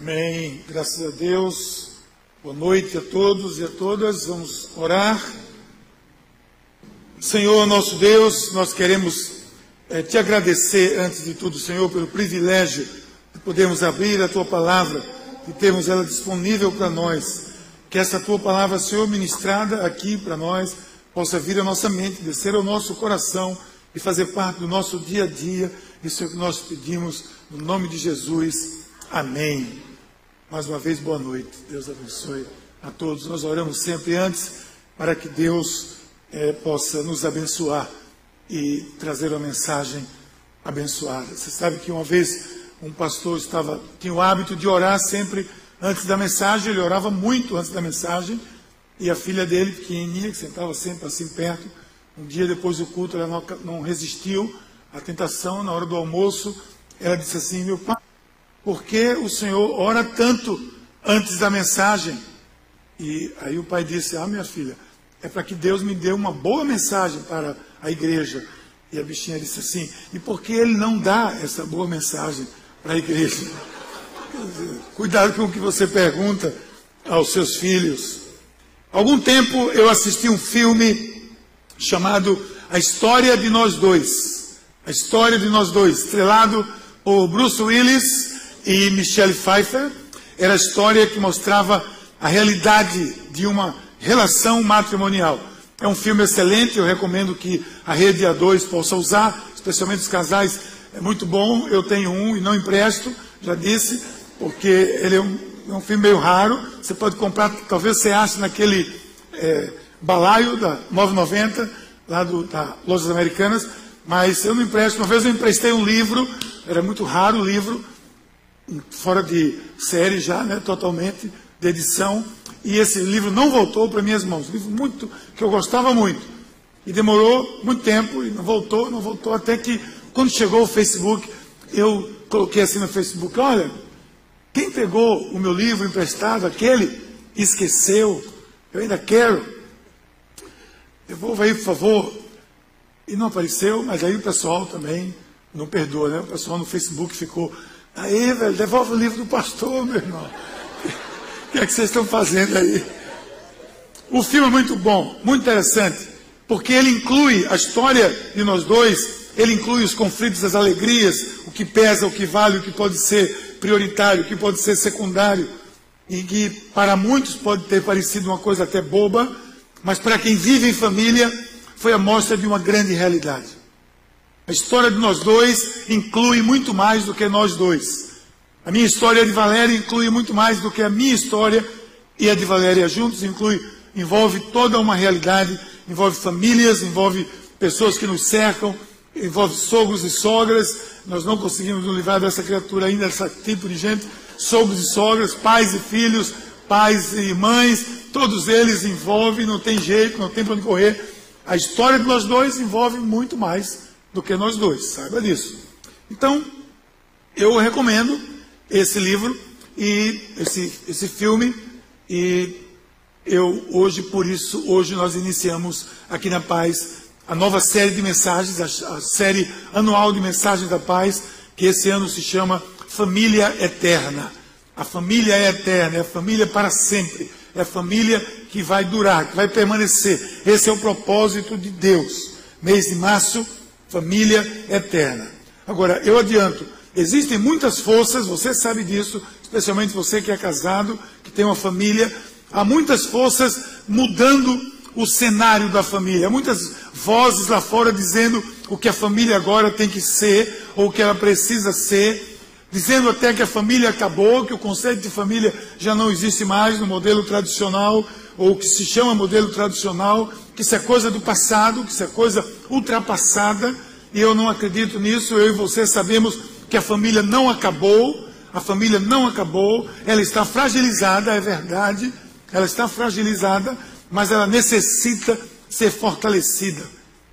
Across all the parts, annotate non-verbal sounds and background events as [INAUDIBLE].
Amém. Graças a Deus. Boa noite a todos e a todas. Vamos orar. Senhor, nosso Deus, nós queremos eh, te agradecer, antes de tudo, Senhor, pelo privilégio de podermos abrir a tua palavra e termos ela disponível para nós. Que essa tua palavra, Senhor, ministrada aqui para nós, possa vir à nossa mente, descer ao nosso coração e fazer parte do nosso dia a dia. Isso é o que nós pedimos, no nome de Jesus. Amém. Mais uma vez, boa noite. Deus abençoe a todos. Nós oramos sempre antes para que Deus eh, possa nos abençoar e trazer uma mensagem abençoada. Você sabe que uma vez um pastor estava tinha o hábito de orar sempre antes da mensagem. Ele orava muito antes da mensagem. E a filha dele, pequenininha, que sentava sempre assim perto, um dia depois do culto, ela não, não resistiu à tentação. Na hora do almoço, ela disse assim: Meu pai por que o Senhor ora tanto antes da mensagem? E aí o pai disse: Ah, minha filha, é para que Deus me dê uma boa mensagem para a igreja. E a bichinha disse assim: E por que ele não dá essa boa mensagem para a igreja? [LAUGHS] Cuidado com o que você pergunta aos seus filhos. Algum tempo eu assisti um filme chamado A História de Nós Dois. A História de Nós Dois, estrelado por Bruce Willis e Michelle Pfeiffer. Era a história que mostrava a realidade de uma relação matrimonial. É um filme excelente, eu recomendo que a rede A2 possa usar, especialmente os casais. É muito bom, eu tenho um e não empresto, já disse, porque ele é um, é um filme meio raro. Você pode comprar, talvez você ache naquele é, balaio da 990, lá do, da Lojas Americanas, mas eu não empresto. Uma vez eu emprestei um livro, era muito raro o livro, fora de série já, né, totalmente, de edição, e esse livro não voltou para minhas mãos. Um livro muito, que eu gostava muito. E demorou muito tempo, e não voltou, não voltou, até que, quando chegou o Facebook, eu coloquei assim no Facebook, olha, quem pegou o meu livro emprestado, aquele, esqueceu, eu ainda quero, devolva aí, por favor. E não apareceu, mas aí o pessoal também não perdoa, né? O pessoal no Facebook ficou Aí, velho, devolve o livro do pastor, meu irmão. O que é que vocês estão fazendo aí? O filme é muito bom, muito interessante, porque ele inclui a história de nós dois, ele inclui os conflitos, as alegrias, o que pesa, o que vale, o que pode ser prioritário, o que pode ser secundário, e que para muitos pode ter parecido uma coisa até boba, mas para quem vive em família, foi a mostra de uma grande realidade. A história de nós dois inclui muito mais do que nós dois. A minha história de Valéria inclui muito mais do que a minha história e a de Valéria juntos, inclui, envolve toda uma realidade, envolve famílias, envolve pessoas que nos cercam, envolve sogros e sogras. Nós não conseguimos nos livrar dessa criatura ainda, desse tipo de gente, sogros e sogras, pais e filhos, pais e mães, todos eles envolvem, não tem jeito, não tem para onde correr. A história de nós dois envolve muito mais do que nós dois, saiba disso. Então, eu recomendo esse livro e esse, esse filme, e eu hoje, por isso, hoje nós iniciamos aqui na Paz a nova série de mensagens, a, a série anual de mensagens da paz, que esse ano se chama Família Eterna. A família é eterna, é a família para sempre, é a família que vai durar, que vai permanecer. Esse é o propósito de Deus. Mês de março, família eterna. Agora, eu adianto, existem muitas forças, você sabe disso, especialmente você que é casado, que tem uma família, há muitas forças mudando o cenário da família, há muitas vozes lá fora dizendo o que a família agora tem que ser, ou o que ela precisa ser, dizendo até que a família acabou, que o conceito de família já não existe mais no modelo tradicional, ou que se chama modelo tradicional, que isso é coisa do passado, que isso é coisa ultrapassada, e eu não acredito nisso. Eu e você sabemos que a família não acabou, a família não acabou, ela está fragilizada, é verdade, ela está fragilizada, mas ela necessita ser fortalecida.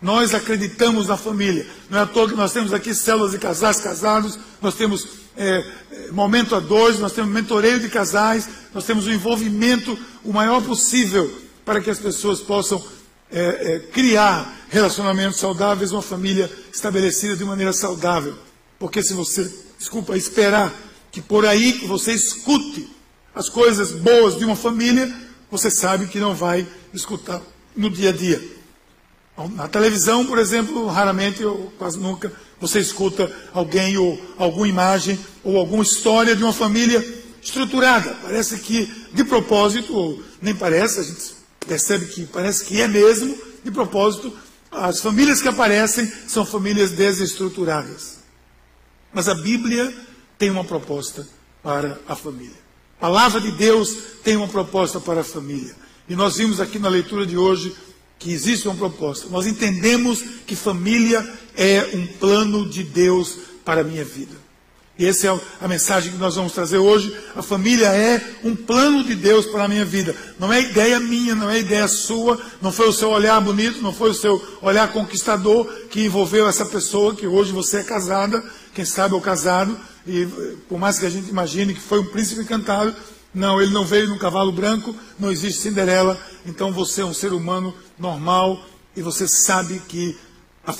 Nós acreditamos na família. Não é à toa que nós temos aqui células de casais casados, nós temos é, momento a dois, nós temos mentoreio de casais, nós temos o envolvimento o maior possível para que as pessoas possam é, é, criar relacionamentos saudáveis, uma família estabelecida de maneira saudável. Porque se você, desculpa, esperar que por aí você escute as coisas boas de uma família, você sabe que não vai escutar no dia a dia. Na televisão, por exemplo, raramente ou quase nunca você escuta alguém ou alguma imagem ou alguma história de uma família estruturada. Parece que de propósito, ou nem parece, a gente percebe que parece que é mesmo, de propósito, as famílias que aparecem são famílias desestruturadas. Mas a Bíblia tem uma proposta para a família. A palavra de Deus tem uma proposta para a família. E nós vimos aqui na leitura de hoje que existe uma proposta. Nós entendemos que família é um plano de Deus para a minha vida. E essa é a mensagem que nós vamos trazer hoje. A família é um plano de Deus para a minha vida. Não é ideia minha, não é ideia sua, não foi o seu olhar bonito, não foi o seu olhar conquistador que envolveu essa pessoa que hoje você é casada, quem sabe é o casado, e por mais que a gente imagine que foi um príncipe encantado, não, ele não veio num cavalo branco, não existe Cinderela, então você é um ser humano normal e você sabe que a,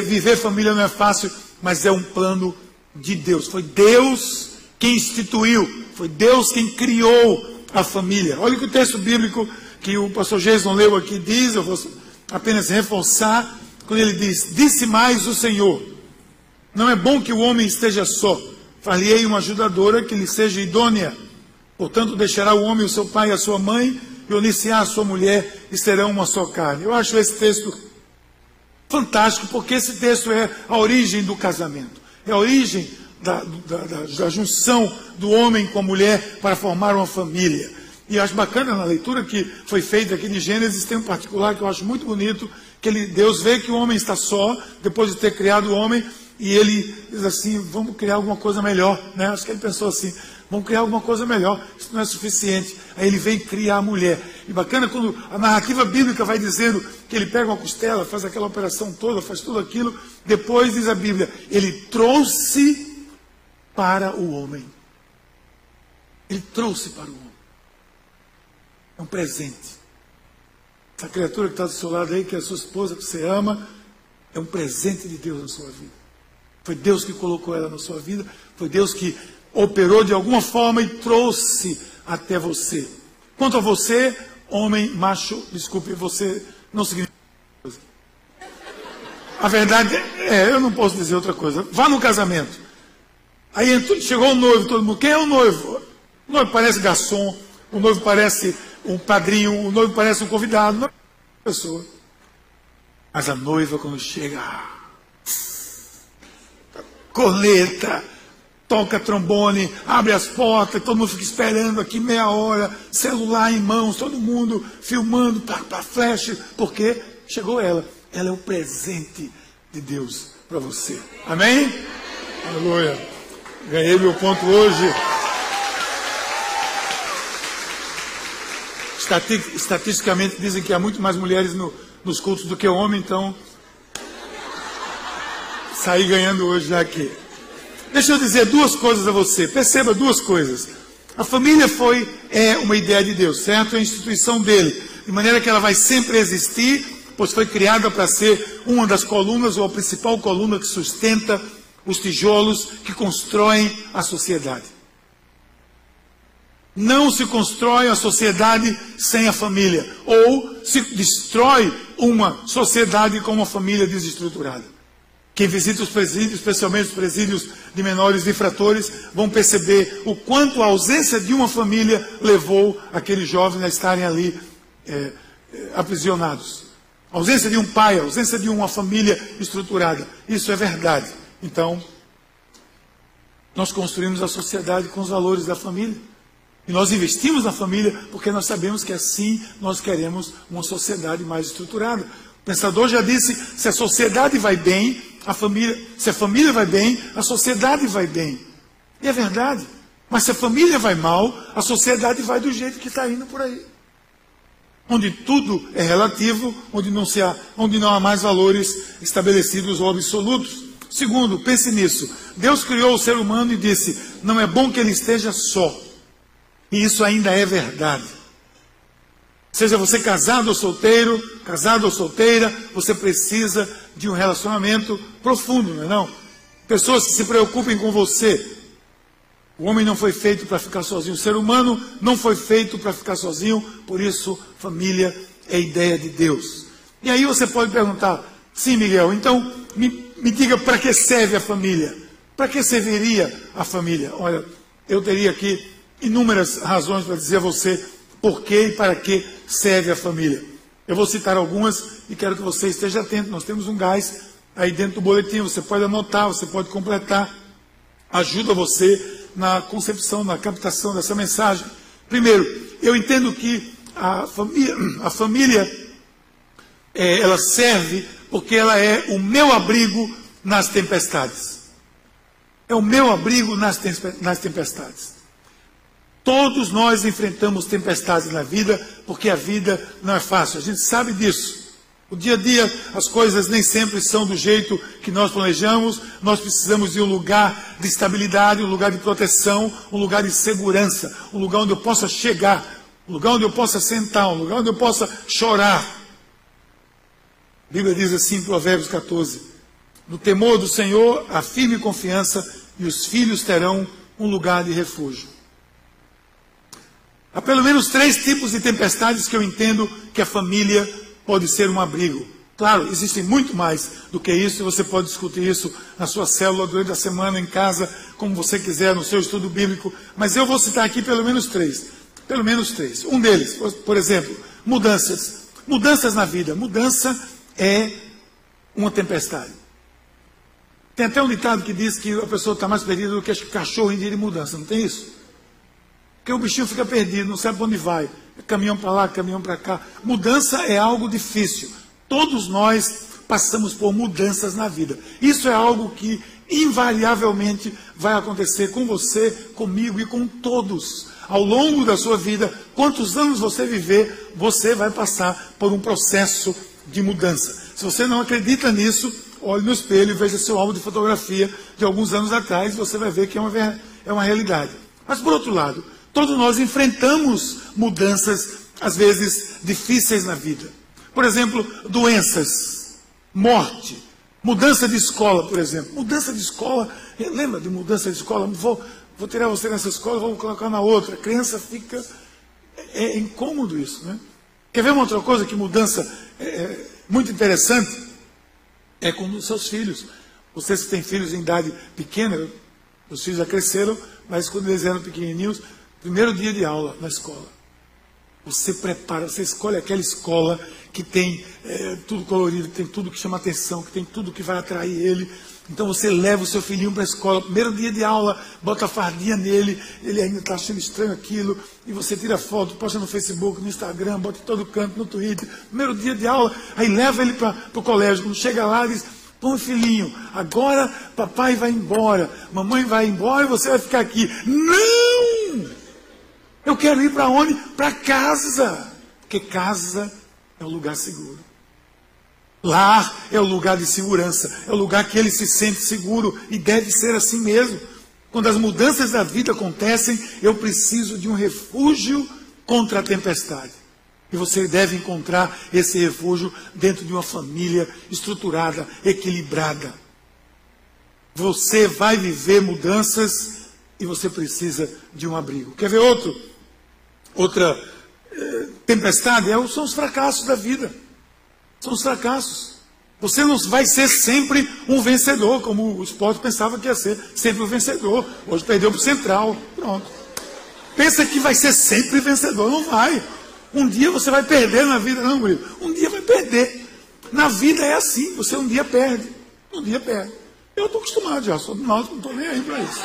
viver família não é fácil, mas é um plano de Deus. Foi Deus quem instituiu, foi Deus quem criou a família. Olha o que o texto bíblico que o pastor Jason leu aqui diz, eu vou apenas reforçar, quando ele diz: Disse mais o Senhor, não é bom que o homem esteja só, falhei uma ajudadora que lhe seja idônea. Portanto, deixará o homem o seu pai e a sua mãe, e unir-se-á a sua mulher, e serão uma só carne. Eu acho esse texto fantástico, porque esse texto é a origem do casamento, é a origem da, da, da, da junção do homem com a mulher para formar uma família. E acho bacana na leitura que foi feita aqui de Gênesis, tem um particular que eu acho muito bonito, que ele, Deus vê que o homem está só, depois de ter criado o homem, e ele diz assim, vamos criar alguma coisa melhor. Né? Acho que ele pensou assim, Vamos criar alguma coisa melhor. Isso não é suficiente. Aí ele vem criar a mulher. E bacana quando a narrativa bíblica vai dizendo que ele pega uma costela, faz aquela operação toda, faz tudo aquilo. Depois diz a Bíblia, ele trouxe para o homem. Ele trouxe para o homem. É um presente. Essa criatura que está do seu lado aí, que é a sua esposa, que você ama, é um presente de Deus na sua vida. Foi Deus que colocou ela na sua vida, foi Deus que operou de alguma forma e trouxe até você. Quanto a você, homem, macho, desculpe, você não significa. A verdade é, eu não posso dizer outra coisa. Vá no casamento. Aí chegou o noivo, todo mundo. Quem é o noivo? O noivo parece garçom, o noivo parece um padrinho, o noivo parece um convidado. Não é pessoa. Mas a noiva, quando chega, corneta, toca trombone, abre as portas, todo mundo fica esperando aqui meia hora, celular em mãos, todo mundo filmando, tá, tá flash, porque chegou ela. Ela é o presente de Deus para você. Amém? Aleluia. Ganhei meu ponto hoje. Estatisticamente dizem que há muito mais mulheres no, nos cultos do que homem, então saí ganhando hoje já aqui. Deixa eu dizer duas coisas a você. Perceba duas coisas. A família foi é uma ideia de Deus, certo? É a instituição dele, de maneira que ela vai sempre existir, pois foi criada para ser uma das colunas ou a principal coluna que sustenta os tijolos que constroem a sociedade. Não se constrói a sociedade sem a família, ou se destrói uma sociedade com uma família desestruturada. Quem visita os presídios, especialmente os presídios de menores infratores, vão perceber o quanto a ausência de uma família levou aqueles jovens a estarem ali é, é, aprisionados. A ausência de um pai, a ausência de uma família estruturada. Isso é verdade. Então, nós construímos a sociedade com os valores da família. E nós investimos na família porque nós sabemos que assim nós queremos uma sociedade mais estruturada. Pensador já disse: se a sociedade vai bem, a família, se a família vai bem, a sociedade vai bem. E é verdade. Mas se a família vai mal, a sociedade vai do jeito que está indo por aí. Onde tudo é relativo, onde não, há, onde não há mais valores estabelecidos ou absolutos. Segundo, pense nisso. Deus criou o ser humano e disse: não é bom que ele esteja só. E isso ainda é verdade. Seja você casado ou solteiro, casado ou solteira, você precisa de um relacionamento profundo, não é não? Pessoas que se preocupem com você. O homem não foi feito para ficar sozinho, o ser humano não foi feito para ficar sozinho, por isso, família é ideia de Deus. E aí você pode perguntar, sim, Miguel, então me, me diga para que serve a família? Para que serviria a família? Olha, eu teria aqui inúmeras razões para dizer a você por que e para que serve a família. Eu vou citar algumas e quero que você esteja atento. Nós temos um gás aí dentro do boletim, você pode anotar, você pode completar. Ajuda você na concepção, na captação dessa mensagem. Primeiro, eu entendo que a família, [CLEARS THROAT] a família é, ela serve porque ela é o meu abrigo nas tempestades. É o meu abrigo nas, nas tempestades. Todos nós enfrentamos tempestades na vida, porque a vida não é fácil. A gente sabe disso. O dia a dia, as coisas nem sempre são do jeito que nós planejamos. Nós precisamos de um lugar de estabilidade, um lugar de proteção, um lugar de segurança, um lugar onde eu possa chegar, um lugar onde eu possa sentar, um lugar onde eu possa chorar. A Bíblia diz assim em Provérbios 14: No temor do Senhor, a firme confiança, e os filhos terão um lugar de refúgio. Há pelo menos três tipos de tempestades que eu entendo que a família pode ser um abrigo. Claro, existem muito mais do que isso, e você pode discutir isso na sua célula durante a semana, em casa, como você quiser, no seu estudo bíblico, mas eu vou citar aqui pelo menos três. Pelo menos três. Um deles, por exemplo, mudanças. Mudanças na vida. Mudança é uma tempestade. Tem até um ditado que diz que a pessoa está mais perdida do que cachorro em dia de mudança, não tem isso? Porque o bichinho fica perdido, não sabe onde vai caminhão para lá, caminhão para cá. Mudança é algo difícil. Todos nós passamos por mudanças na vida. Isso é algo que invariavelmente vai acontecer com você, comigo e com todos. Ao longo da sua vida, quantos anos você viver, você vai passar por um processo de mudança. Se você não acredita nisso, olhe no espelho e veja seu álbum de fotografia de alguns anos atrás, você vai ver que é uma, é uma realidade. Mas por outro lado, Todos nós enfrentamos mudanças, às vezes, difíceis na vida. Por exemplo, doenças, morte, mudança de escola, por exemplo. Mudança de escola, lembra de mudança de escola? Vou, vou tirar você nessa escola, vou colocar na outra. A criança fica. É, é incômodo isso, né? Quer ver uma outra coisa que mudança é, é muito interessante? É com os seus filhos. Vocês que têm filhos em idade pequena, os filhos já cresceram, mas quando eles eram pequenininhos, Primeiro dia de aula na escola. Você prepara, você escolhe aquela escola que tem é, tudo colorido, que tem tudo que chama atenção, que tem tudo que vai atrair ele. Então você leva o seu filhinho para a escola, primeiro dia de aula, bota a fardinha nele, ele ainda está achando estranho aquilo, e você tira foto, posta no Facebook, no Instagram, bota em todo canto, no Twitter, primeiro dia de aula, aí leva ele para o colégio, quando chega lá, diz, Pô, filhinho, agora papai vai embora, mamãe vai embora e você vai ficar aqui. Não! Eu quero ir para onde? Para casa. Porque casa é o lugar seguro. Lar é o lugar de segurança, é o lugar que ele se sente seguro e deve ser assim mesmo. Quando as mudanças da vida acontecem, eu preciso de um refúgio contra a tempestade. E você deve encontrar esse refúgio dentro de uma família estruturada, equilibrada. Você vai viver mudanças e você precisa de um abrigo. Quer ver outro? Outra eh, tempestade é, são os fracassos da vida. São os fracassos. Você não vai ser sempre um vencedor, como o esporte pensava que ia ser, sempre um vencedor. Hoje perdeu para o Central. Pronto. Pensa que vai ser sempre vencedor. Não vai. Um dia você vai perder na vida. Não, Murilo. Um dia vai perder. Na vida é assim. Você um dia perde. Um dia perde. Eu estou acostumado já. Sou do Náutico, não estou nem aí para isso.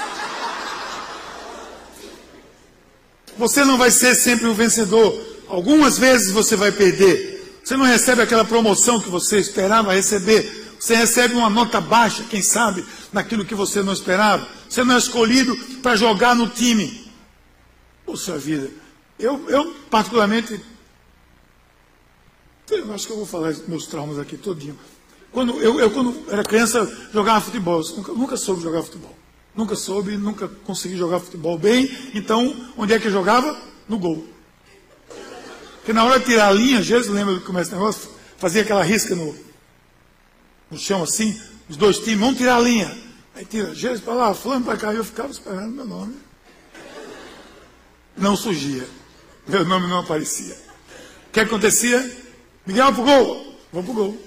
Você não vai ser sempre um vencedor. Algumas vezes você vai perder. Você não recebe aquela promoção que você esperava receber. Você recebe uma nota baixa, quem sabe, naquilo que você não esperava. Você não é escolhido para jogar no time. Poxa vida. Eu, eu particularmente, eu acho que eu vou falar meus traumas aqui todinho. Quando eu, eu quando era criança, jogava futebol. Eu nunca, nunca soube jogar futebol. Nunca soube, nunca consegui jogar futebol bem. Então, onde é que eu jogava? No gol. Porque na hora de tirar a linha, Jesus lembra do que começa o negócio? Fazia aquela risca no, no chão assim, os dois times, vamos tirar a linha. Aí tira Jesus para lá, para cá, eu ficava esperando meu nome. não surgia. Meu nome não aparecia. O que acontecia? Miguel pro gol. Vou pro gol.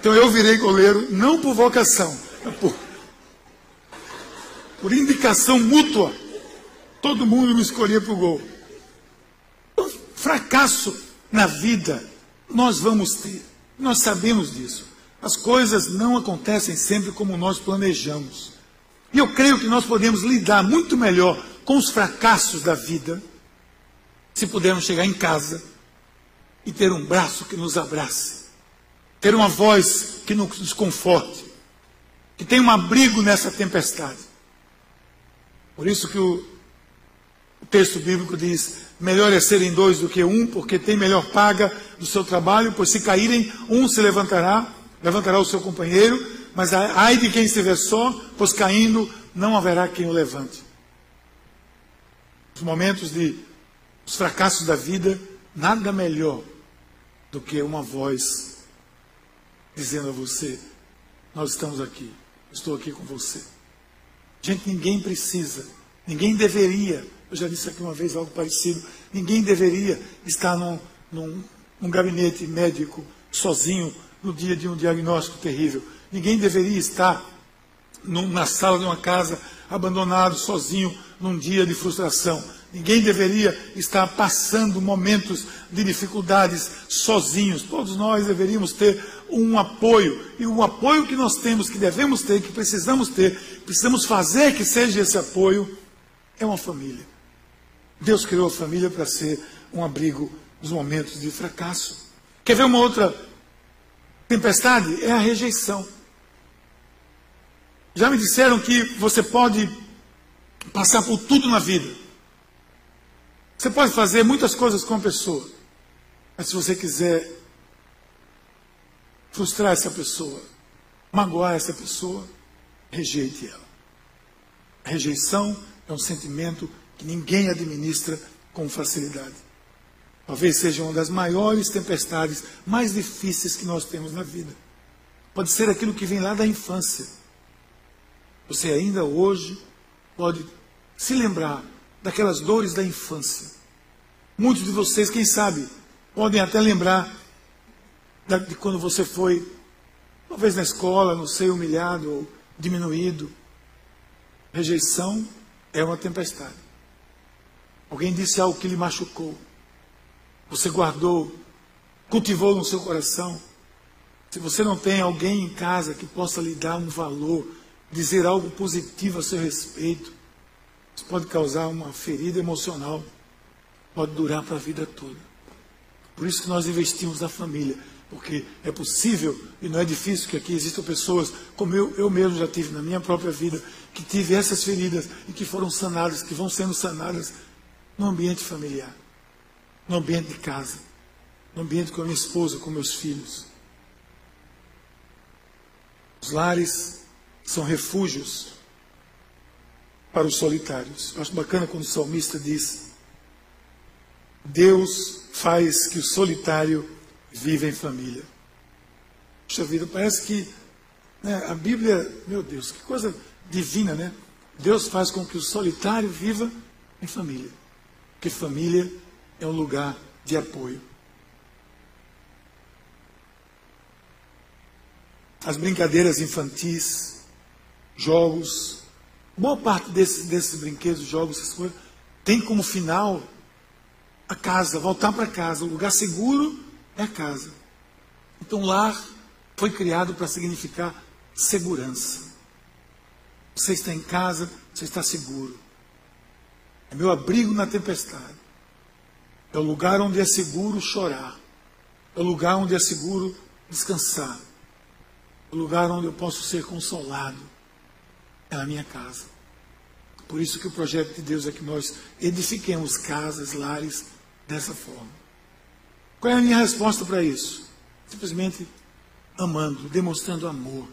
Então eu virei goleiro, não por vocação, por, por indicação mútua. Todo mundo me escolhia para o gol. Fracasso na vida nós vamos ter. Nós sabemos disso. As coisas não acontecem sempre como nós planejamos. E eu creio que nós podemos lidar muito melhor com os fracassos da vida se pudermos chegar em casa e ter um braço que nos abrace, ter uma voz que nos conforte, que tenha um abrigo nessa tempestade. Por isso que o, texto bíblico diz: melhor é serem dois do que um, porque tem melhor paga do seu trabalho, pois se caírem, um se levantará, levantará o seu companheiro, mas ai de quem estiver só, pois caindo não haverá quem o levante. Os momentos de os fracassos da vida, nada melhor do que uma voz dizendo a você: Nós estamos aqui, estou aqui com você. Gente, ninguém precisa, ninguém deveria, eu já disse aqui uma vez algo parecido, ninguém deveria estar num, num, num gabinete médico sozinho no dia de um diagnóstico terrível. Ninguém deveria estar num, na sala de uma casa abandonado, sozinho, num dia de frustração. Ninguém deveria estar passando momentos de dificuldades sozinhos. Todos nós deveríamos ter um apoio. E o apoio que nós temos, que devemos ter, que precisamos ter, precisamos fazer que seja esse apoio, é uma família. Deus criou a família para ser um abrigo nos momentos de fracasso. Quer ver uma outra tempestade? É a rejeição. Já me disseram que você pode passar por tudo na vida você pode fazer muitas coisas com a pessoa, mas se você quiser frustrar essa pessoa, magoar essa pessoa, rejeite ela. A rejeição é um sentimento que ninguém administra com facilidade. Talvez seja uma das maiores tempestades mais difíceis que nós temos na vida. Pode ser aquilo que vem lá da infância. Você ainda hoje pode se lembrar daquelas dores da infância. Muitos de vocês, quem sabe, podem até lembrar de quando você foi, talvez na escola, não sei, humilhado ou diminuído. Rejeição é uma tempestade. Alguém disse algo que lhe machucou. Você guardou, cultivou no seu coração. Se você não tem alguém em casa que possa lhe dar um valor, dizer algo positivo a seu respeito, isso pode causar uma ferida emocional, pode durar para a vida toda. Por isso que nós investimos na família, porque é possível e não é difícil que aqui existam pessoas, como eu, eu mesmo já tive na minha própria vida, que tive essas feridas e que foram sanadas, que vão sendo sanadas no ambiente familiar, no ambiente de casa, no ambiente com a minha esposa, com meus filhos. Os lares são refúgios para os solitários. Eu acho bacana quando o salmista diz: Deus faz que o solitário viva em família. Puxa vida, parece que né, a Bíblia, meu Deus, que coisa divina, né? Deus faz com que o solitário viva em família. Porque família é um lugar de apoio. As brincadeiras infantis, jogos, Boa parte desses, desses brinquedos, jogos, essas coisas, tem como final a casa, voltar para casa. O lugar seguro é a casa. Então, lar foi criado para significar segurança. Você está em casa, você está seguro. É meu abrigo na tempestade. É o lugar onde é seguro chorar. É o lugar onde é seguro descansar. É o lugar onde eu posso ser consolado é na minha casa. Por isso que o projeto de Deus é que nós edifiquemos casas, lares dessa forma. Qual é a minha resposta para isso? Simplesmente amando, demonstrando amor.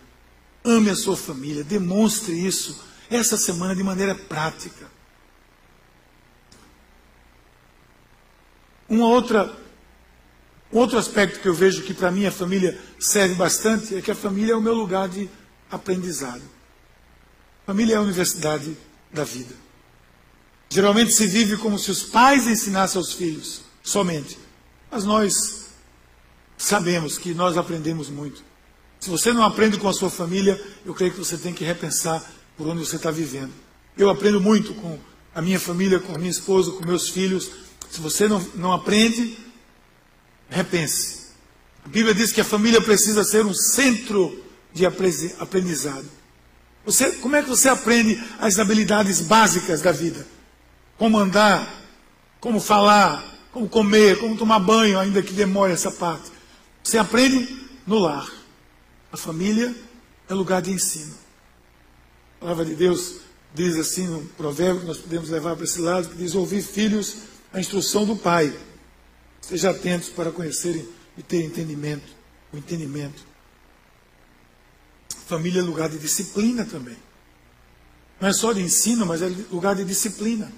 Ame a sua família, demonstre isso essa semana de maneira prática. Uma outra, um outro aspecto que eu vejo que para mim a família serve bastante é que a família é o meu lugar de aprendizado. Família é a universidade da vida. Geralmente se vive como se os pais ensinassem aos filhos, somente. Mas nós sabemos que nós aprendemos muito. Se você não aprende com a sua família, eu creio que você tem que repensar por onde você está vivendo. Eu aprendo muito com a minha família, com a minha esposa, com meus filhos. Se você não, não aprende, repense. A Bíblia diz que a família precisa ser um centro de aprendizado. Você, como é que você aprende as habilidades básicas da vida? Como andar, como falar, como comer, como tomar banho, ainda que demore essa parte. Você aprende no lar. A família é lugar de ensino. A palavra de Deus diz assim no provérbio que nós podemos levar para esse lado, que diz, ouvir filhos a instrução do pai. Sejam atentos para conhecerem e ter entendimento, o entendimento. Família é lugar de disciplina também. Não é só de ensino, mas é lugar de disciplina.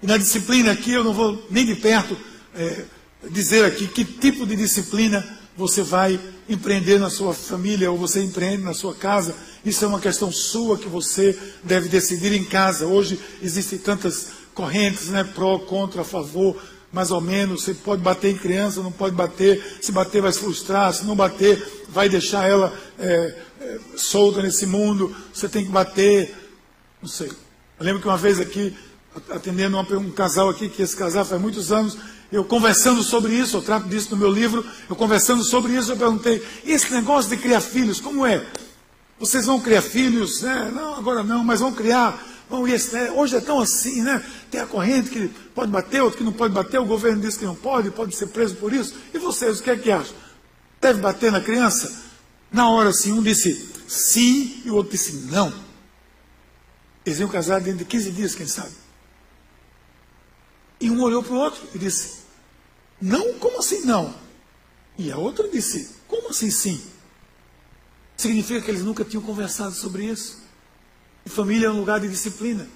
E na disciplina aqui, eu não vou nem de perto é, dizer aqui que tipo de disciplina você vai empreender na sua família ou você empreende na sua casa. Isso é uma questão sua que você deve decidir em casa. Hoje existem tantas correntes, né, pró, contra, a favor mais ou menos. Você pode bater em criança, não pode bater. Se bater, vai se frustrar. Se não bater, vai deixar ela é, é, solta nesse mundo. Você tem que bater. Não sei. Eu lembro que uma vez aqui, atendendo um casal aqui, que esse casal faz muitos anos, eu conversando sobre isso, eu trato disso no meu livro, eu conversando sobre isso, eu perguntei, esse negócio de criar filhos, como é? Vocês vão criar filhos? Né? Não, agora não, mas vão criar. Bom, esse, né? Hoje é tão assim, né? Tem a corrente que pode bater, outro que não pode bater, o governo diz que não pode, pode ser preso por isso. E vocês, o que é que acham? Deve bater na criança? Na hora, assim, um disse sim e o outro disse não. Eles iam casar dentro de 15 dias, quem sabe. E um olhou para o outro e disse: Não, como assim não? E a outra disse: Como assim sim? Significa que eles nunca tinham conversado sobre isso. E família é um lugar de disciplina.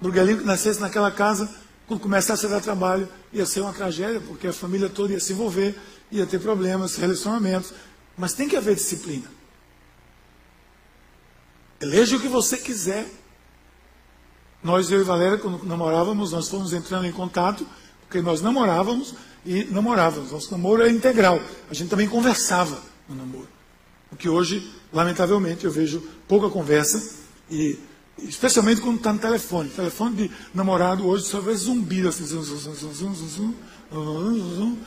O Burguelinho que nascesse naquela casa, quando começasse a dar trabalho, ia ser uma tragédia, porque a família toda ia se envolver, ia ter problemas, relacionamentos. Mas tem que haver disciplina. Eleja o que você quiser. Nós, eu e Valéria, quando namorávamos, nós fomos entrando em contato, porque nós namorávamos e namorávamos. Nosso namoro é integral. A gente também conversava no namoro. O que hoje, lamentavelmente, eu vejo pouca conversa e Especialmente quando está no telefone. Telefone de namorado hoje só vê zumbido assim. Zum, zum, zum,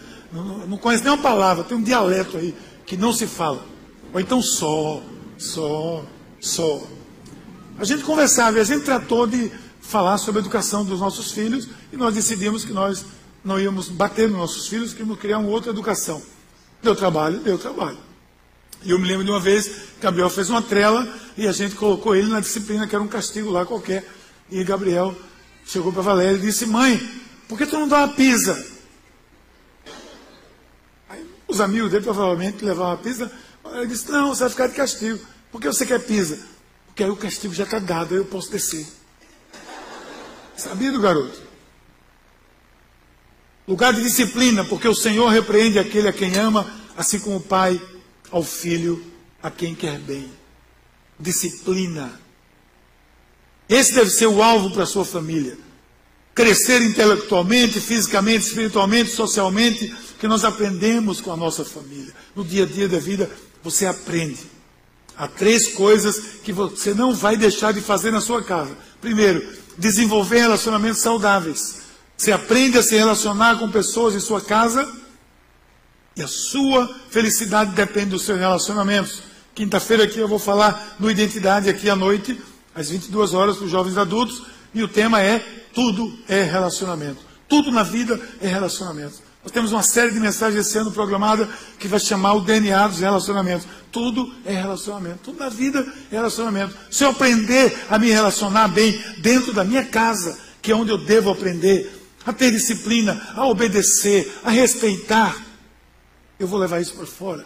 não conhece nenhuma palavra, tem um dialeto aí que não se fala. Ou então só, só, só. A gente conversava e a gente tratou de falar sobre a educação dos nossos filhos e nós decidimos que nós não íamos bater nos nossos filhos, que íamos criar uma outra educação. Deu trabalho, deu trabalho. E eu me lembro de uma vez, Gabriel fez uma trela e a gente colocou ele na disciplina, que era um castigo lá qualquer. E Gabriel chegou para Valéria e disse: Mãe, por que tu não dá uma pizza? Aí, os amigos dele provavelmente levavam a pizza. Ele disse: Não, você vai ficar de castigo. Por que você quer pizza? Porque aí o castigo já está dado, aí eu posso descer. Sabia do garoto? Lugar de disciplina, porque o Senhor repreende aquele a quem ama, assim como o Pai ao filho a quem quer bem. Disciplina. Esse deve ser o alvo para a sua família. Crescer intelectualmente, fisicamente, espiritualmente, socialmente, que nós aprendemos com a nossa família. No dia a dia da vida, você aprende. Há três coisas que você não vai deixar de fazer na sua casa. Primeiro, desenvolver relacionamentos saudáveis. Você aprende a se relacionar com pessoas em sua casa e a sua felicidade depende dos seus relacionamentos. Quinta-feira aqui eu vou falar no Identidade aqui à noite, às 22 horas, para os jovens adultos, e o tema é Tudo é relacionamento. Tudo na vida é relacionamento. Nós temos uma série de mensagens esse ano programada que vai chamar o DNA dos relacionamentos. Tudo é relacionamento. Tudo na vida é relacionamento. Se eu aprender a me relacionar bem dentro da minha casa, que é onde eu devo aprender, a ter disciplina, a obedecer, a respeitar, eu vou levar isso para fora.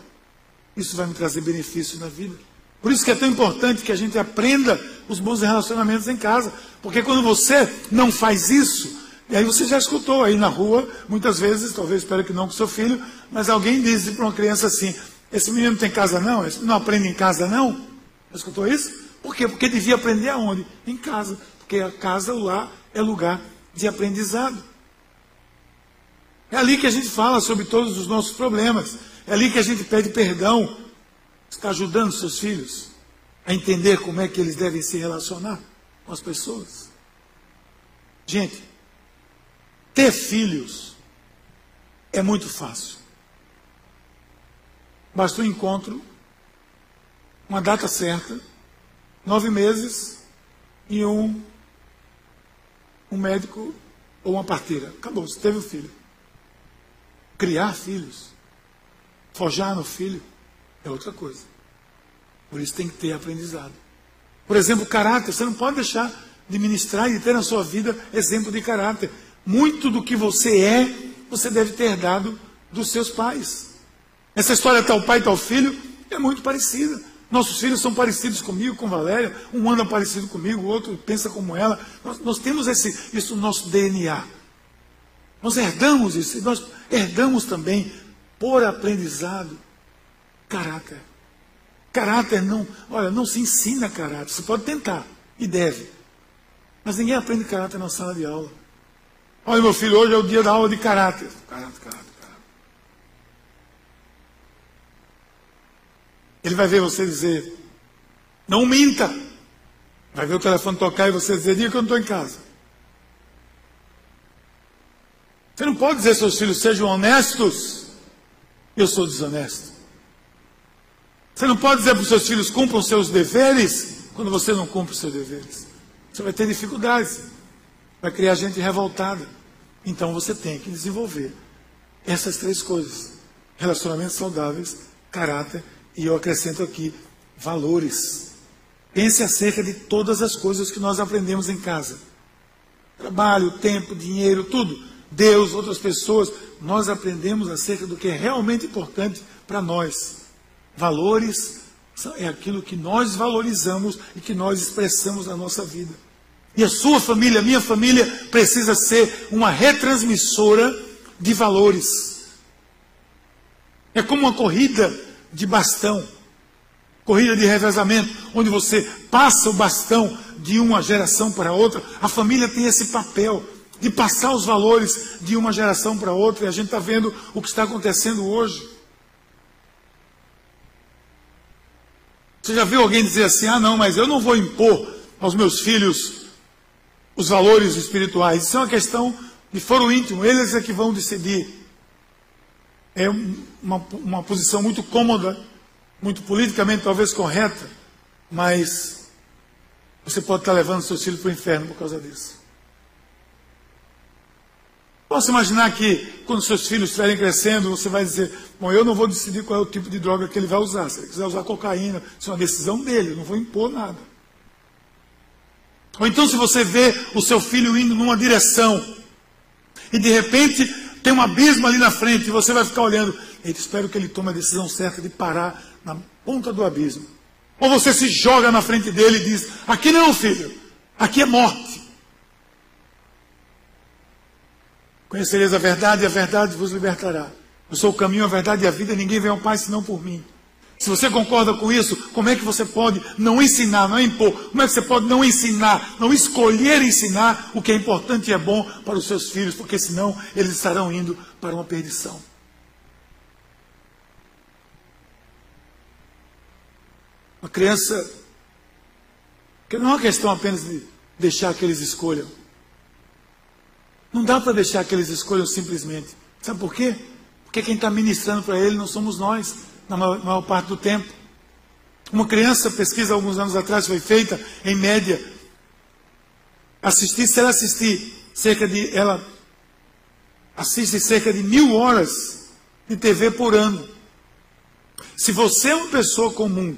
Isso vai me trazer benefício na vida. Por isso que é tão importante que a gente aprenda os bons relacionamentos em casa. Porque quando você não faz isso, e aí você já escutou aí na rua, muitas vezes, talvez espero que não com seu filho, mas alguém diz para uma criança assim: esse menino tem casa não? Esse não aprende em casa não? Já escutou isso? Por quê? Porque devia aprender aonde? Em casa. Porque a casa, o lar, é lugar de aprendizado. É ali que a gente fala sobre todos os nossos problemas. É ali que a gente pede perdão. Está ajudando seus filhos a entender como é que eles devem se relacionar com as pessoas. Gente, ter filhos é muito fácil. Basta um encontro, uma data certa, nove meses e um, um médico ou uma parteira. Acabou, você teve o um filho. Criar filhos, forjar no filho, é outra coisa. Por isso tem que ter aprendizado. Por exemplo, caráter. Você não pode deixar de ministrar e de ter na sua vida exemplo de caráter. Muito do que você é, você deve ter dado dos seus pais. Essa história tal pai, tal filho é muito parecida. Nossos filhos são parecidos comigo, com Valéria. Um anda parecido comigo, o outro pensa como ela. Nós, nós temos esse, isso no nosso DNA. Nós herdamos isso, e nós herdamos também, por aprendizado, caráter. Caráter não, olha, não se ensina caráter. Você pode tentar, e deve. Mas ninguém aprende caráter na sala de aula. Olha, meu filho, hoje é o dia da aula de caráter. Caráter, caráter, caráter. Ele vai ver você dizer, não minta. Vai ver o telefone tocar e você dizer, diga que eu não estou em casa. Você não pode dizer seus filhos sejam honestos, eu sou desonesto. Você não pode dizer para os seus filhos cumpram seus deveres, quando você não cumpre os seus deveres. Você vai ter dificuldades, vai criar gente revoltada. Então você tem que desenvolver essas três coisas: relacionamentos saudáveis, caráter e eu acrescento aqui valores. Pense acerca de todas as coisas que nós aprendemos em casa: trabalho, tempo, dinheiro, tudo. Deus, outras pessoas, nós aprendemos acerca do que é realmente importante para nós. Valores é aquilo que nós valorizamos e que nós expressamos na nossa vida. E a sua família, a minha família, precisa ser uma retransmissora de valores. É como uma corrida de bastão, corrida de revezamento, onde você passa o bastão de uma geração para outra. A família tem esse papel de passar os valores de uma geração para outra, e a gente está vendo o que está acontecendo hoje. Você já viu alguém dizer assim: ah, não, mas eu não vou impor aos meus filhos os valores espirituais? Isso é uma questão de foro íntimo, eles é que vão decidir. É uma, uma posição muito cômoda, muito politicamente talvez correta, mas você pode estar levando seus filhos para o inferno por causa disso. Posso imaginar que quando seus filhos estiverem crescendo, você vai dizer: Bom, eu não vou decidir qual é o tipo de droga que ele vai usar. Se ele quiser usar cocaína, isso é uma decisão dele, eu não vou impor nada. Ou então, se você vê o seu filho indo numa direção e de repente tem um abismo ali na frente e você vai ficar olhando, eu espero que ele tome a decisão certa de parar na ponta do abismo. Ou você se joga na frente dele e diz: Aqui não, filho, aqui é morte. Conhecereis a verdade e a verdade vos libertará. Eu sou o caminho, a verdade e a vida, ninguém vem ao Pai senão por mim. Se você concorda com isso, como é que você pode não ensinar, não impor? Como é que você pode não ensinar, não escolher ensinar o que é importante e é bom para os seus filhos? Porque senão eles estarão indo para uma perdição. Uma criança, que não é uma questão apenas de deixar que eles escolham. Não dá para deixar que eles escolham simplesmente. Sabe por quê? Porque quem está ministrando para ele não somos nós, na maior, maior parte do tempo. Uma criança, pesquisa alguns anos atrás, foi feita, em média, assistir, se ela assistir cerca de, ela assiste cerca de mil horas de TV por ano. Se você é uma pessoa comum,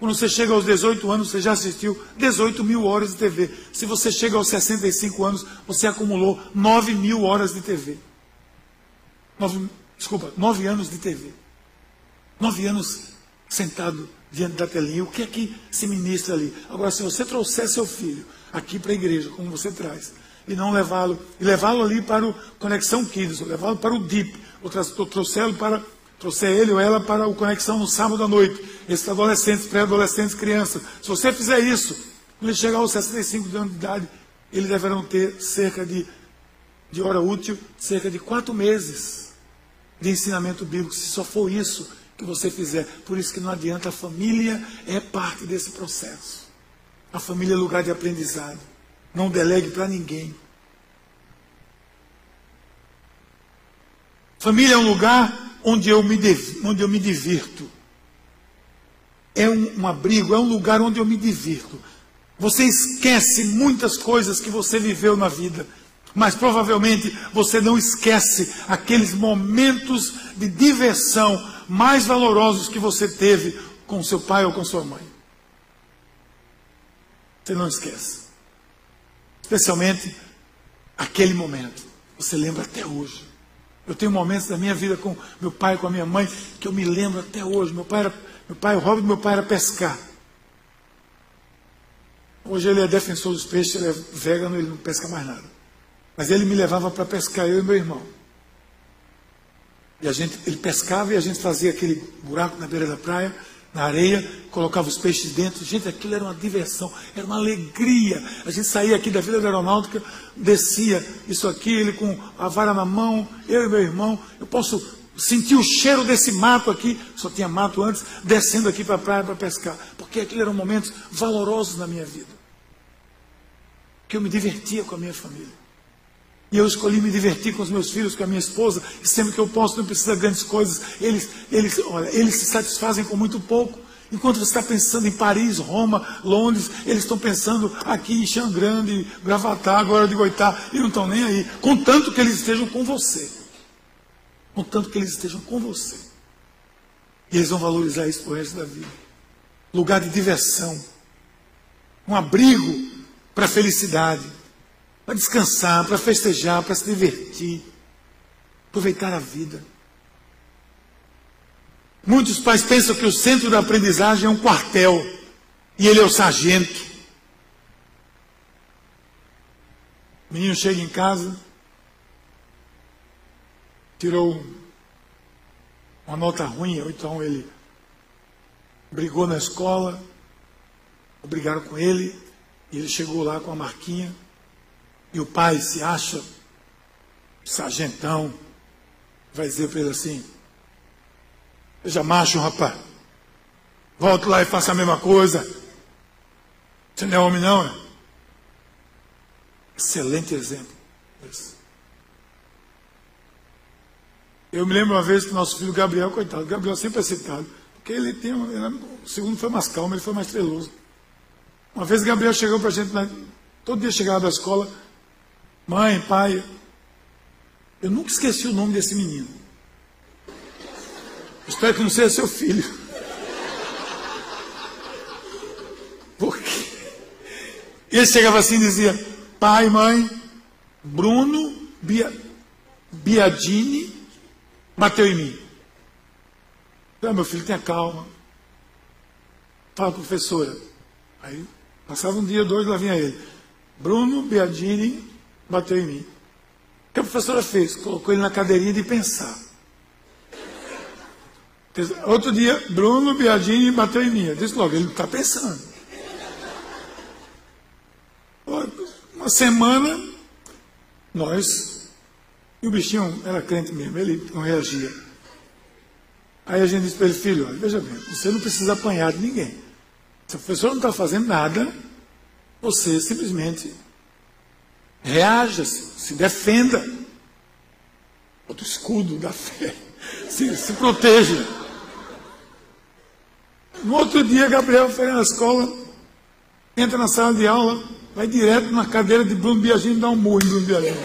quando você chega aos 18 anos, você já assistiu 18 mil horas de TV. Se você chega aos 65 anos, você acumulou 9 mil horas de TV. 9, desculpa, 9 anos de TV. 9 anos sentado diante da telinha. O que é que se ministra ali? Agora, se você trouxer seu filho aqui para a igreja, como você traz, e não levá-lo, e levá-lo ali para o Conexão Kids, ou levá-lo para o DIP, ou trouxê-lo para trouxer ele ou ela para o Conexão no sábado à noite. Esses adolescentes, pré-adolescentes, crianças. Se você fizer isso, quando ele chegar aos 65 anos de idade, eles deverão ter cerca de de hora útil, cerca de quatro meses de ensinamento bíblico, se só for isso que você fizer. Por isso que não adianta, a família é parte desse processo. A família é lugar de aprendizado. Não delegue para ninguém. Família é um lugar onde eu me, onde eu me divirto. É um, um abrigo, é um lugar onde eu me divirto. Você esquece muitas coisas que você viveu na vida, mas provavelmente você não esquece aqueles momentos de diversão mais valorosos que você teve com seu pai ou com sua mãe. Você não esquece. Especialmente aquele momento. Você lembra até hoje. Eu tenho momentos da minha vida com meu pai e com a minha mãe que eu me lembro até hoje. Meu pai, era, meu pai o hobby do meu pai era pescar. Hoje ele é defensor dos peixes, ele é vegano, ele não pesca mais nada. Mas ele me levava para pescar, eu e meu irmão. E a gente, ele pescava e a gente fazia aquele buraco na beira da praia na areia, colocava os peixes dentro. Gente, aquilo era uma diversão, era uma alegria. A gente saía aqui da Vila da Aeronáutica, descia isso aqui, ele com a vara na mão, eu e meu irmão. Eu posso sentir o cheiro desse mato aqui, só tinha mato antes, descendo aqui para a praia para pescar. Porque aquilo eram momentos valorosos na minha vida. Que eu me divertia com a minha família. E eu escolhi me divertir com os meus filhos, com a minha esposa, e sempre que eu posso, não precisa de grandes coisas. Eles, eles, olha, eles se satisfazem com muito pouco. Enquanto você está pensando em Paris, Roma, Londres, eles estão pensando aqui em Xangrande, Gravatá, agora de Goitá, e não estão nem aí. Contanto que eles estejam com você. Contanto que eles estejam com você. E eles vão valorizar isso para o resto da vida. Lugar de diversão. Um abrigo para a felicidade para descansar, para festejar, para se divertir, aproveitar a vida. Muitos pais pensam que o centro da aprendizagem é um quartel e ele é o sargento. O menino chega em casa, tirou uma nota ruim, ou então ele brigou na escola, brigaram com ele, e ele chegou lá com a marquinha. E o pai se acha sargentão, vai dizer para ele assim: Seja macho, rapaz. Volte lá e faça a mesma coisa. Você não é homem, não, é? Excelente exemplo. Eu me lembro uma vez que nosso filho Gabriel, coitado, Gabriel sempre é citado, porque ele tem. o segundo foi mais calmo, ele foi mais treloso. Uma vez Gabriel chegou para a gente, todo dia chegava da escola, Mãe, pai, eu nunca esqueci o nome desse menino. Espero que não seja seu filho. Porque ele chegava assim e dizia: Pai, mãe, Bruno Bia, Biadini bateu em mim. Então, meu filho, tenha calma. Fala, professora. Aí passava um dia, dois, lá vinha ele. Bruno Biadini bateu em mim. O que a professora fez? Colocou ele na cadeirinha de pensar. Outro dia, Bruno Biadini bateu em mim. Eu disse logo, ele está pensando. Uma semana, nós, e o bichinho era crente mesmo, ele não reagia. Aí a gente disse para ele, filho, olha, veja bem, você não precisa apanhar de ninguém. Se a professora não está fazendo nada, você simplesmente Reaja, se, se defenda. Outro escudo da fé. Se, se proteja. No outro dia, Gabriel foi na escola, entra na sala de aula, vai direto na cadeira de Bruno Biagini e dá um murro em Bruno Biagini.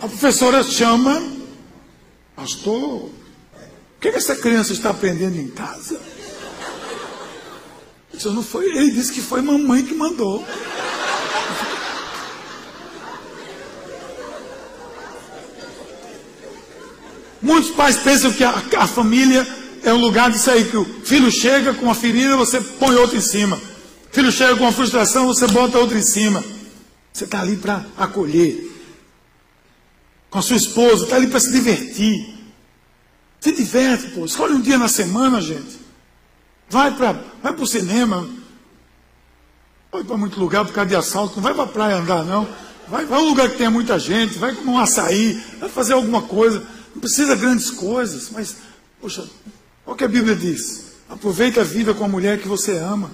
A professora chama, pastor, o que, que essa criança está aprendendo em casa? Não foi, ele disse que foi mamãe que mandou. Muitos pais pensam que a, a, família é um lugar de sair, que o filho chega com uma ferida, você põe outro em cima. O filho chega com uma frustração, você bota outro em cima. Você está ali para acolher. Com a sua esposa, está ali para se divertir. Se diverte, pô. Escolhe um dia na semana, gente. Vai para vai o cinema. Não para muito lugar por causa de assalto, não vai para a praia andar, não. Vai, vai a um lugar que tenha muita gente, vai comer um açaí, vai fazer alguma coisa. Não precisa grandes coisas, mas, poxa, olha o que a Bíblia diz. Aproveita a vida com a mulher que você ama.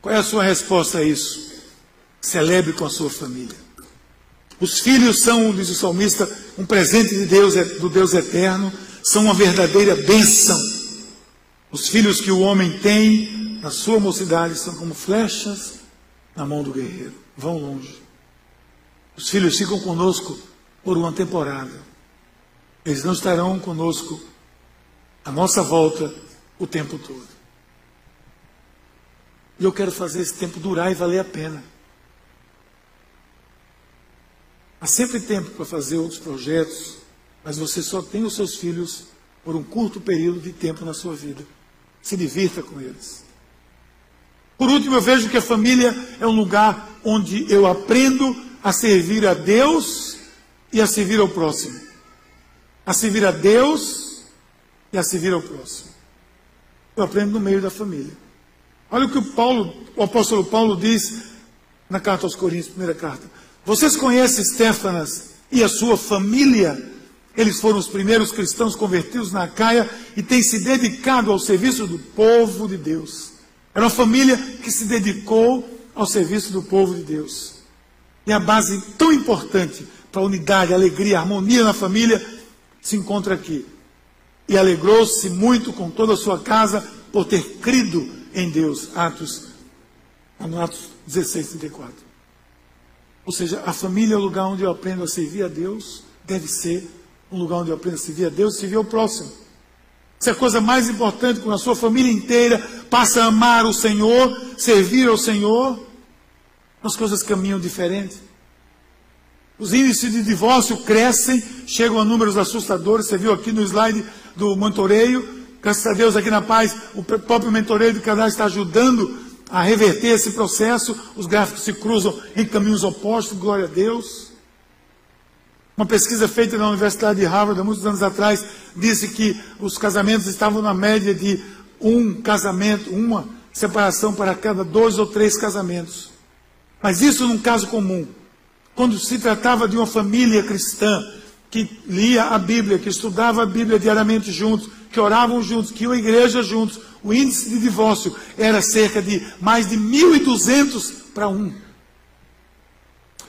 Qual é a sua resposta a isso? Celebre com a sua família. Os filhos são, diz o salmista, um presente de Deus, do Deus eterno, são uma verdadeira bênção. Os filhos que o homem tem na sua mocidade são como flechas na mão do guerreiro, vão longe. Os filhos ficam conosco por uma temporada. Eles não estarão conosco à nossa volta o tempo todo. E eu quero fazer esse tempo durar e valer a pena. Há sempre tempo para fazer outros projetos, mas você só tem os seus filhos por um curto período de tempo na sua vida. Se divirta com eles. Por último, eu vejo que a família é um lugar onde eu aprendo a servir a Deus e a servir ao próximo. A servir a Deus e a servir ao próximo. Eu aprendo no meio da família. Olha o que o Paulo, o apóstolo Paulo diz na carta aos Coríntios, primeira carta. Vocês conhecem Stefanas e a sua família? Eles foram os primeiros cristãos convertidos na Caia e têm se dedicado ao serviço do povo de Deus. Era uma família que se dedicou ao serviço do povo de Deus. E a base tão importante para a unidade, a alegria, a harmonia na família se encontra aqui. E alegrou-se muito com toda a sua casa por ter crido em Deus. Atos, Atos 16, 34. Ou seja, a família é o lugar onde eu aprendo a servir a Deus, deve ser um lugar onde eu aprendo a servir a Deus e servir ao próximo. Isso é a coisa mais importante quando a sua família inteira passa a amar o Senhor, servir ao Senhor, as coisas caminham diferente. Os índices de divórcio crescem, chegam a números assustadores. Você viu aqui no slide do mentoreio. Graças a Deus, aqui na paz, o próprio mentoreio do canal está ajudando a reverter esse processo. Os gráficos se cruzam em caminhos opostos, glória a Deus. Uma pesquisa feita na Universidade de Harvard há muitos anos atrás disse que os casamentos estavam na média de um casamento, uma separação para cada dois ou três casamentos. Mas isso num caso comum. Quando se tratava de uma família cristã que lia a Bíblia, que estudava a Bíblia diariamente juntos, que oravam juntos, que iam à igreja juntos, o índice de divórcio era cerca de mais de 1.200 para um.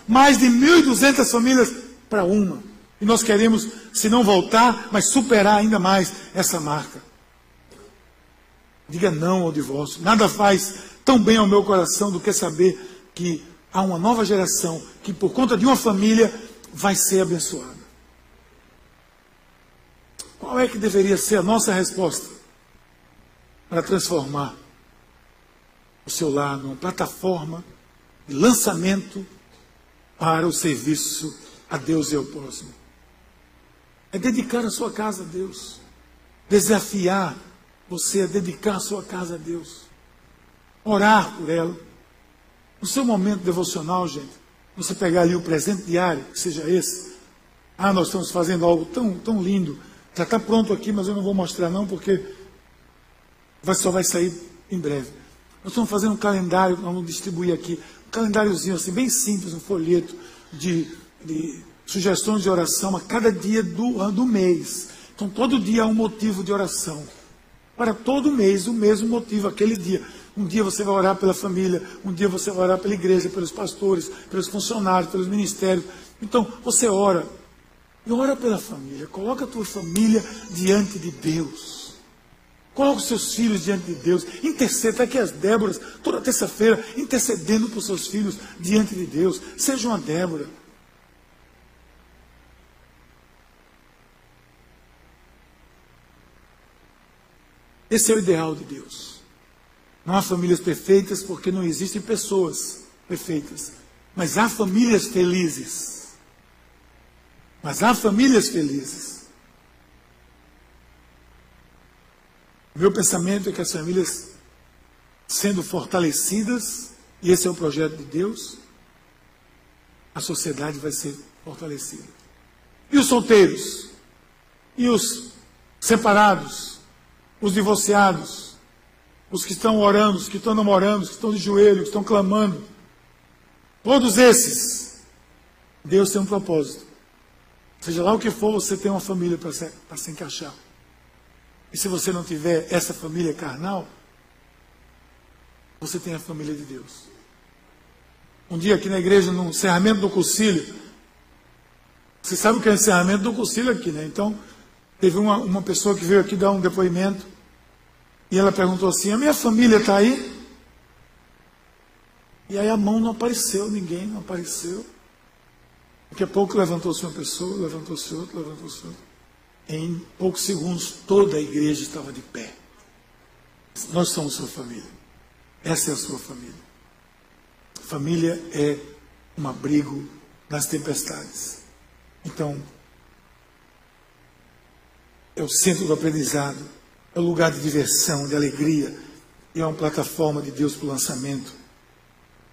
Mais de 1.200 famílias para uma. E nós queremos, se não voltar, mas superar ainda mais essa marca. Diga não ao divórcio. Nada faz tão bem ao meu coração do que saber que há uma nova geração que, por conta de uma família, vai ser abençoada. Qual é que deveria ser a nossa resposta para transformar o seu lar numa plataforma de lançamento para o serviço a Deus e ao próximo? É dedicar a sua casa a Deus. Desafiar você a dedicar a sua casa a Deus. Orar por ela no seu momento devocional, gente, você pegar ali o presente diário, que seja esse. Ah, nós estamos fazendo algo tão, tão lindo. Já está pronto aqui, mas eu não vou mostrar não, porque vai, só vai sair em breve. Nós estamos fazendo um calendário, vamos distribuir aqui, um calendáriozinho assim, bem simples, um folheto de, de sugestões de oração a cada dia do, do mês. Então, todo dia há um motivo de oração. Para todo mês, o mesmo motivo, aquele dia. Um dia você vai orar pela família, um dia você vai orar pela igreja, pelos pastores, pelos funcionários, pelos ministérios. Então, você ora. E ora pela família. Coloca a tua família diante de Deus. Coloca os seus filhos diante de Deus. Interceda, está aqui as Déboras, toda terça-feira, intercedendo por seus filhos diante de Deus. Seja uma Débora. Esse é o ideal de Deus. Não há famílias perfeitas porque não existem pessoas perfeitas. Mas há famílias felizes. Mas há famílias felizes. Meu pensamento é que as famílias sendo fortalecidas, e esse é o projeto de Deus, a sociedade vai ser fortalecida. E os solteiros? E os separados? Os divorciados? os que estão orando, os que estão namorando, os que estão de joelho, os que estão clamando. Todos esses, Deus tem um propósito. Seja lá o que for, você tem uma família para se, se encaixar. E se você não tiver essa família carnal, você tem a família de Deus. Um dia aqui na igreja, no encerramento do concílio, você sabe o que é o encerramento do concílio aqui, né? Então, teve uma, uma pessoa que veio aqui dar um depoimento e ela perguntou assim: A minha família está aí? E aí a mão não apareceu, ninguém não apareceu. Daqui a pouco levantou-se uma pessoa, levantou-se outra, levantou-se outra. Em poucos segundos, toda a igreja estava de pé. Nós somos sua família. Essa é a sua família. Família é um abrigo nas tempestades. Então, é o centro do aprendizado, é o lugar de diversão, de alegria, e é uma plataforma de Deus para o lançamento,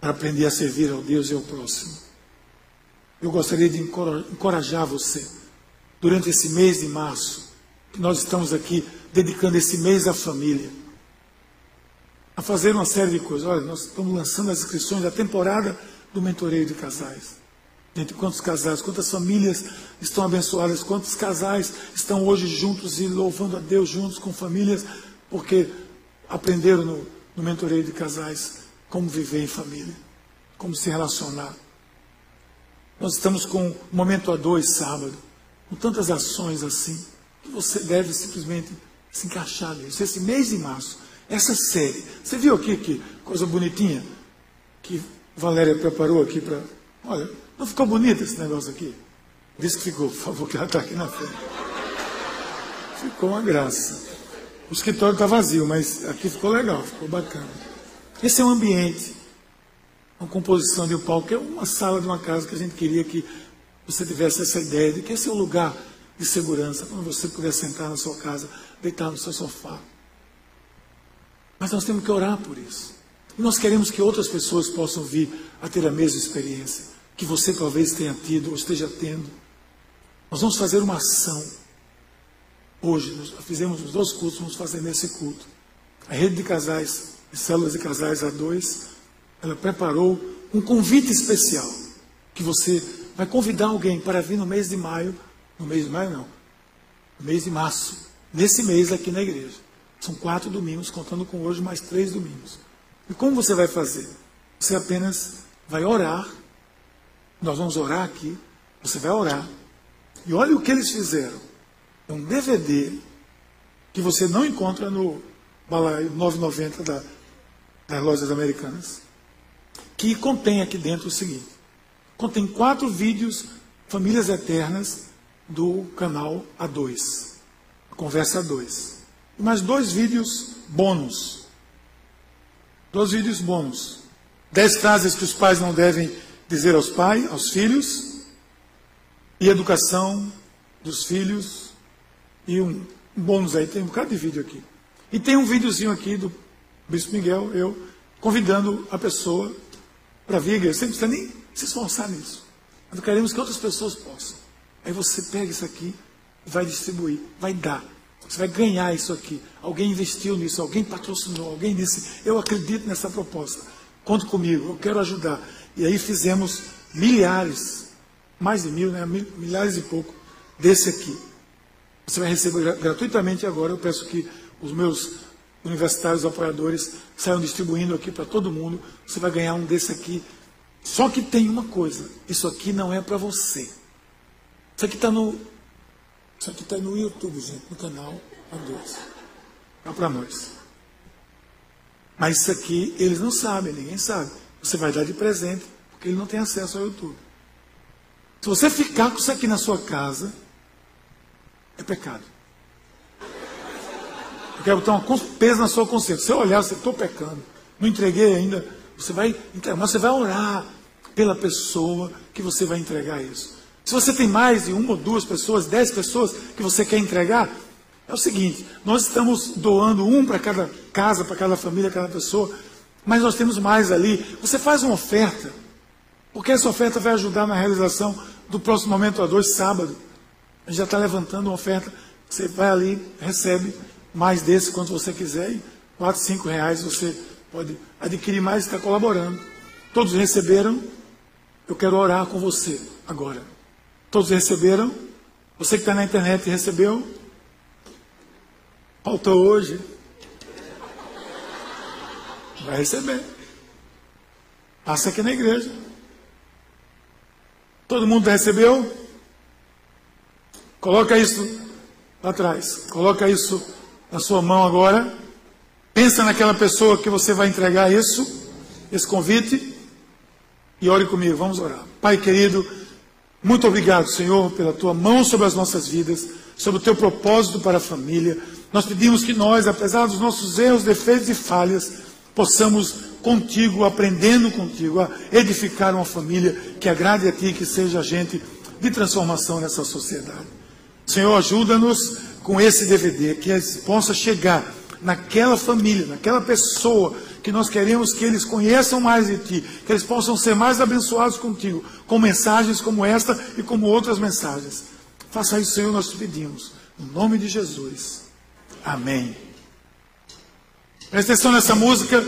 para aprender a servir ao Deus e ao próximo. Eu gostaria de encorajar você, durante esse mês de março, que nós estamos aqui dedicando esse mês à família, a fazer uma série de coisas. Olha, nós estamos lançando as inscrições da temporada do mentoreio de casais. Gente, quantos casais, quantas famílias estão abençoadas, quantos casais estão hoje juntos e louvando a Deus juntos com famílias, porque aprenderam no, no mentoreio de casais como viver em família, como se relacionar. Nós estamos com o momento a dois sábado, com tantas ações assim, que você deve simplesmente se encaixar nisso. Esse mês de março, essa série. Você viu aqui que coisa bonitinha que Valéria preparou aqui para. Olha, não ficou bonito esse negócio aqui? Diz que ficou, por favor, que ela está aqui na frente. Ficou uma graça. O escritório está vazio, mas aqui ficou legal, ficou bacana. Esse é um ambiente, uma composição de um palco, que é uma sala de uma casa que a gente queria que você tivesse essa ideia de que esse é o lugar de segurança, quando você puder sentar na sua casa, deitar no seu sofá. Mas nós temos que orar por isso. E nós queremos que outras pessoas possam vir a ter a mesma experiência que você talvez tenha tido ou esteja tendo. Nós vamos fazer uma ação. Hoje, nós fizemos os dois cultos, vamos fazer nesse culto. A rede de casais, de células de casais A2, ela preparou um convite especial. Que você vai convidar alguém para vir no mês de maio, no mês de maio não, no mês de março, nesse mês aqui na igreja. São quatro domingos, contando com hoje mais três domingos. E como você vai fazer? Você apenas vai orar nós vamos orar aqui. Você vai orar. E olha o que eles fizeram. É um DVD que você não encontra no balaio 990 da, das lojas americanas. Que contém aqui dentro o seguinte: contém quatro vídeos Famílias Eternas do canal A2. Conversa A2. E mais dois vídeos bônus. Dois vídeos bônus. Dez frases que os pais não devem dizer aos pais, aos filhos, e educação dos filhos, e um, bônus aí, tem um bocado de vídeo aqui. E tem um videozinho aqui do Bispo Miguel, eu, convidando a pessoa para vir à. Você não precisa nem se esforçar nisso. Mas queremos que outras pessoas possam. Aí você pega isso aqui vai distribuir, vai dar. Você vai ganhar isso aqui. Alguém investiu nisso, alguém patrocinou, alguém disse: Eu acredito nessa proposta. Conte comigo, eu quero ajudar. E aí fizemos milhares, mais de mil, né? milhares e pouco, desse aqui. Você vai receber gratuitamente agora. Eu peço que os meus universitários apoiadores saiam distribuindo aqui para todo mundo. Você vai ganhar um desse aqui. Só que tem uma coisa: isso aqui não é para você. Isso aqui está no. Isso aqui está no YouTube, gente, no canal A2. É para nós. Mas isso aqui eles não sabem, ninguém sabe. Você vai dar de presente, porque ele não tem acesso ao YouTube. Se você ficar com isso aqui na sua casa, é pecado. Eu quero botar um peso na sua consciência. Se você olhar, você estou pecando, não entreguei ainda, você vai entregar, mas você vai orar pela pessoa que você vai entregar isso. Se você tem mais de uma ou duas pessoas, dez pessoas que você quer entregar, é o seguinte: nós estamos doando um para cada casa, para cada família, cada pessoa, mas nós temos mais ali. Você faz uma oferta, porque essa oferta vai ajudar na realização do próximo momento a dois, sábado. A gente já está levantando uma oferta. Você vai ali, recebe mais desse quanto você quiser e quatro, cinco reais você pode adquirir mais e está colaborando. Todos receberam? Eu quero orar com você agora. Todos receberam? Você que está na internet recebeu? Faltou hoje? Vai receber. Passa aqui na igreja. Todo mundo recebeu? Coloca isso lá atrás. Coloca isso na sua mão agora. Pensa naquela pessoa que você vai entregar isso, esse convite, e ore comigo. Vamos orar. Pai querido, muito obrigado, Senhor, pela tua mão sobre as nossas vidas, sobre o teu propósito para a família. Nós pedimos que nós, apesar dos nossos erros, defeitos e falhas, possamos contigo, aprendendo contigo, a edificar uma família que agrade a ti, que seja agente de transformação nessa sociedade. Senhor, ajuda-nos com esse DVD, que possa chegar naquela família, naquela pessoa que nós queremos que eles conheçam mais de Ti, que eles possam ser mais abençoados contigo, com mensagens como esta e como outras mensagens. Faça isso, Senhor, nós te pedimos. No nome de Jesus. Amém. Presta atenção nessa música.